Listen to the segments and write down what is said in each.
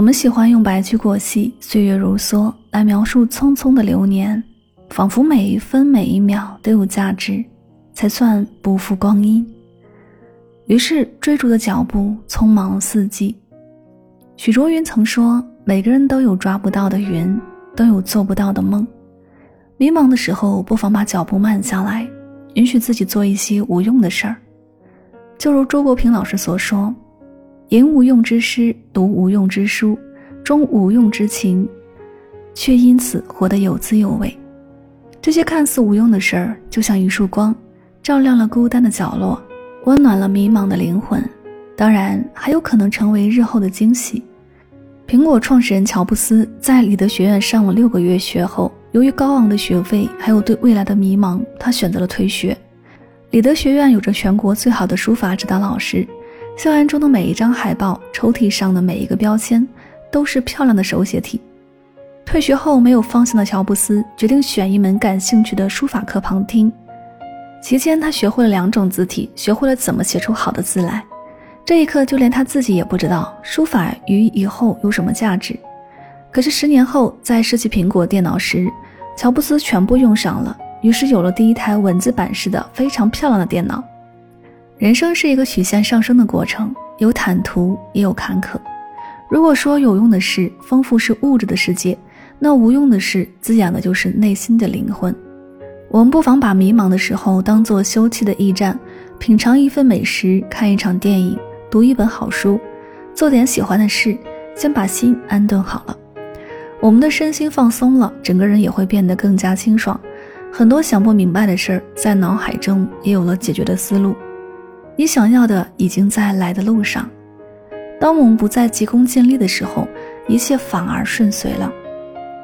我们喜欢用“白驹过隙，岁月如梭”来描述匆匆的流年，仿佛每一分每一秒都有价值，才算不负光阴。于是追逐的脚步匆忙四季。许卓云曾说：“每个人都有抓不到的云，都有做不到的梦。迷茫的时候，不妨把脚步慢下来，允许自己做一些无用的事儿。”就如周国平老师所说。吟无用之诗，读无用之书，终无用之情，却因此活得有滋有味。这些看似无用的事儿，就像一束光，照亮了孤单的角落，温暖了迷茫的灵魂。当然，还有可能成为日后的惊喜。苹果创始人乔布斯在里德学院上了六个月学后，由于高昂的学费，还有对未来的迷茫，他选择了退学。里德学院有着全国最好的书法指导老师。校园中的每一张海报，抽屉上的每一个标签，都是漂亮的手写体。退学后没有方向的乔布斯决定选一门感兴趣的书法课旁听。期间，他学会了两种字体，学会了怎么写出好的字来。这一刻，就连他自己也不知道书法与以后有什么价值。可是十年后，在设计苹果电脑时，乔布斯全部用上了，于是有了第一台文字版式的非常漂亮的电脑。人生是一个曲线上升的过程，有坦途也有坎坷。如果说有用的事丰富是物质的世界，那无用的事滋养的就是内心的灵魂。我们不妨把迷茫的时候当做休憩的驿站，品尝一份美食，看一场电影，读一本好书，做点喜欢的事，先把心安顿好了。我们的身心放松了，整个人也会变得更加清爽。很多想不明白的事儿，在脑海中也有了解决的思路。你想要的已经在来的路上。当我们不再急功近利的时候，一切反而顺遂了。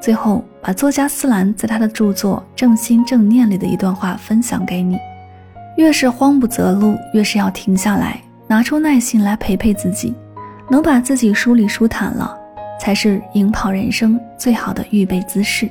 最后，把作家斯兰在他的著作《正心正念》里的一段话分享给你：越是慌不择路，越是要停下来，拿出耐心来陪陪自己，能把自己梳理舒坦了，才是赢跑人生最好的预备姿势。